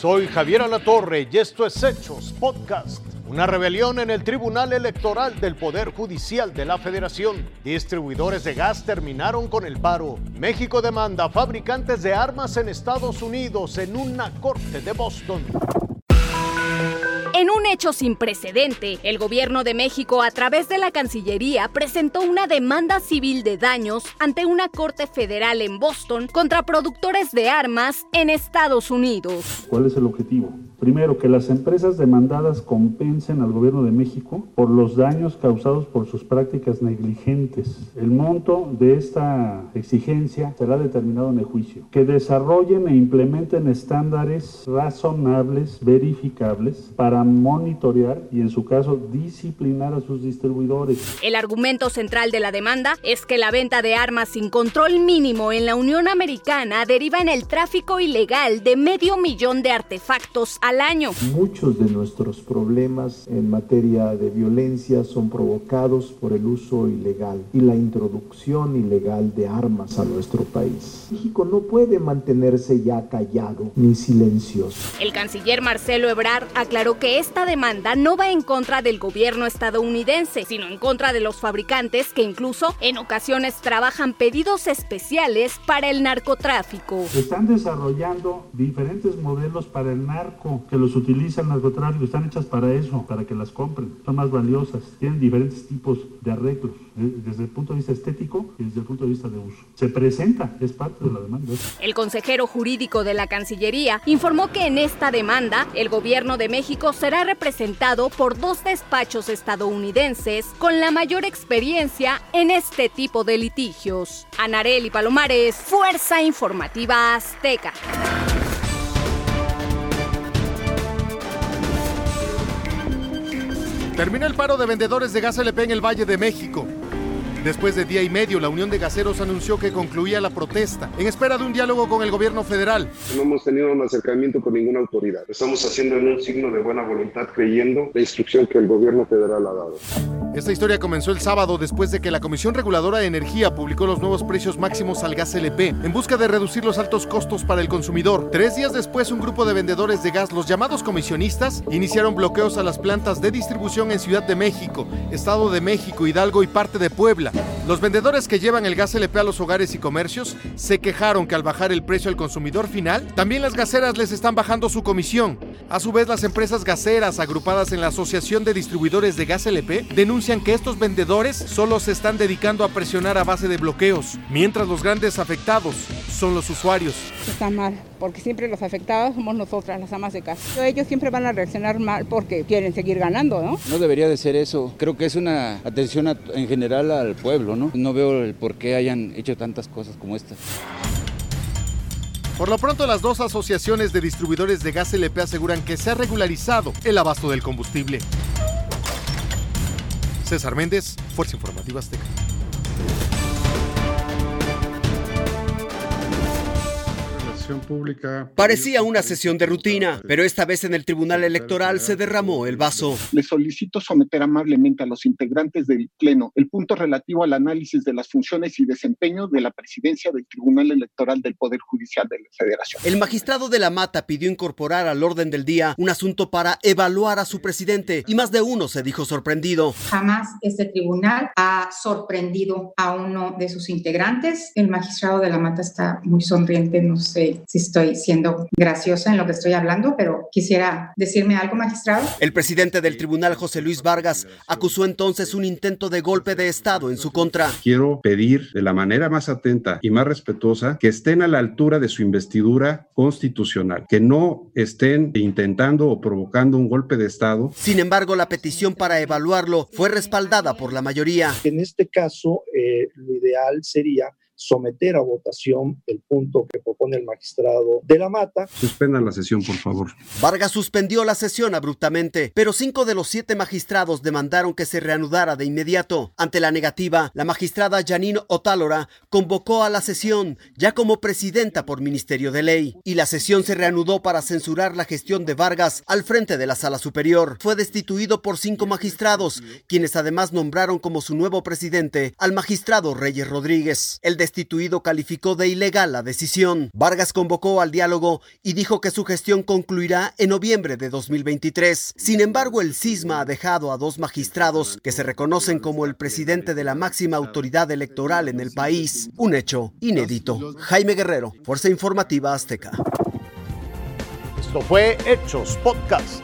Soy Javier Alatorre y esto es Hechos Podcast. Una rebelión en el Tribunal Electoral del Poder Judicial de la Federación. Distribuidores de gas terminaron con el paro. México demanda a fabricantes de armas en Estados Unidos en una corte de Boston. Hecho sin precedente, el gobierno de México a través de la Cancillería presentó una demanda civil de daños ante una corte federal en Boston contra productores de armas en Estados Unidos. ¿Cuál es el objetivo? Primero, que las empresas demandadas compensen al gobierno de México por los daños causados por sus prácticas negligentes. El monto de esta exigencia será determinado en el juicio. Que desarrollen e implementen estándares razonables, verificables, para monitorear y, en su caso, disciplinar a sus distribuidores. El argumento central de la demanda es que la venta de armas sin control mínimo en la Unión Americana deriva en el tráfico ilegal de medio millón de artefactos año. Muchos de nuestros problemas en materia de violencia son provocados por el uso ilegal y la introducción ilegal de armas a nuestro país. México no puede mantenerse ya callado ni silencioso. El canciller Marcelo Ebrard aclaró que esta demanda no va en contra del gobierno estadounidense, sino en contra de los fabricantes que incluso en ocasiones trabajan pedidos especiales para el narcotráfico. Están desarrollando diferentes modelos para el narco que los utiliza el narcotráfico, están hechas para eso, para que las compren. Son más valiosas, tienen diferentes tipos de arreglos, eh, desde el punto de vista estético y desde el punto de vista de uso. Se presenta, es parte de la demanda. El consejero jurídico de la Cancillería informó que en esta demanda el gobierno de México será representado por dos despachos estadounidenses con la mayor experiencia en este tipo de litigios. Anareli Palomares, Fuerza Informativa Azteca. Termina el paro de vendedores de gas LP en el Valle de México. Después de día y medio, la Unión de Gaseros anunció que concluía la protesta, en espera de un diálogo con el gobierno federal. No hemos tenido un acercamiento con ninguna autoridad. Estamos haciendo en un signo de buena voluntad, creyendo la instrucción que el gobierno federal ha dado. Esta historia comenzó el sábado después de que la Comisión Reguladora de Energía publicó los nuevos precios máximos al gas LP, en busca de reducir los altos costos para el consumidor. Tres días después, un grupo de vendedores de gas, los llamados comisionistas, iniciaron bloqueos a las plantas de distribución en Ciudad de México, Estado de México, Hidalgo y parte de Puebla. Los vendedores que llevan el gas LP a los hogares y comercios se quejaron que al bajar el precio al consumidor final, también las gaseras les están bajando su comisión. A su vez, las empresas gaseras agrupadas en la Asociación de Distribuidores de Gas LP denuncian que estos vendedores solo se están dedicando a presionar a base de bloqueos, mientras los grandes afectados son los usuarios. Está mal, porque siempre los afectados somos nosotras, las amas de casa. Ellos siempre van a reaccionar mal porque quieren seguir ganando, ¿no? No debería de ser eso. Creo que es una atención en general al pueblo, ¿no? No veo el por qué hayan hecho tantas cosas como estas. Por lo pronto, las dos asociaciones de distribuidores de gas LP aseguran que se ha regularizado el abasto del combustible. César Méndez, Fuerza Informativa Azteca. Pública. Parecía una sesión de rutina, pero esta vez en el Tribunal Electoral se derramó el vaso. Le solicito someter amablemente a los integrantes del Pleno el punto relativo al análisis de las funciones y desempeño de la presidencia del Tribunal Electoral del Poder Judicial de la Federación. El magistrado de la Mata pidió incorporar al orden del día un asunto para evaluar a su presidente y más de uno se dijo sorprendido. Jamás este tribunal ha sorprendido a uno de sus integrantes. El magistrado de la Mata está muy sonriente, no sé si estoy siendo graciosa en lo que estoy hablando, pero quisiera decirme algo, magistrado. El presidente del tribunal, José Luis Vargas, acusó entonces un intento de golpe de Estado en su contra. Quiero pedir de la manera más atenta y más respetuosa que estén a la altura de su investidura constitucional, que no estén intentando o provocando un golpe de Estado. Sin embargo, la petición para evaluarlo fue respaldada por la mayoría. En este caso, eh, lo ideal sería someter a votación el punto que propone el magistrado de la Mata. Suspendan la sesión, por favor. Vargas suspendió la sesión abruptamente, pero cinco de los siete magistrados demandaron que se reanudara de inmediato. Ante la negativa, la magistrada Janine Otálora convocó a la sesión, ya como presidenta por Ministerio de Ley, y la sesión se reanudó para censurar la gestión de Vargas al frente de la Sala Superior. Fue destituido por cinco magistrados, quienes además nombraron como su nuevo presidente al magistrado Reyes Rodríguez. El destituido calificó de ilegal la decisión. Vargas convocó al diálogo y dijo que su gestión concluirá en noviembre de 2023. Sin embargo, el cisma ha dejado a dos magistrados que se reconocen como el presidente de la máxima autoridad electoral en el país. Un hecho inédito. Jaime Guerrero, Fuerza Informativa Azteca. Esto fue Hechos Podcast.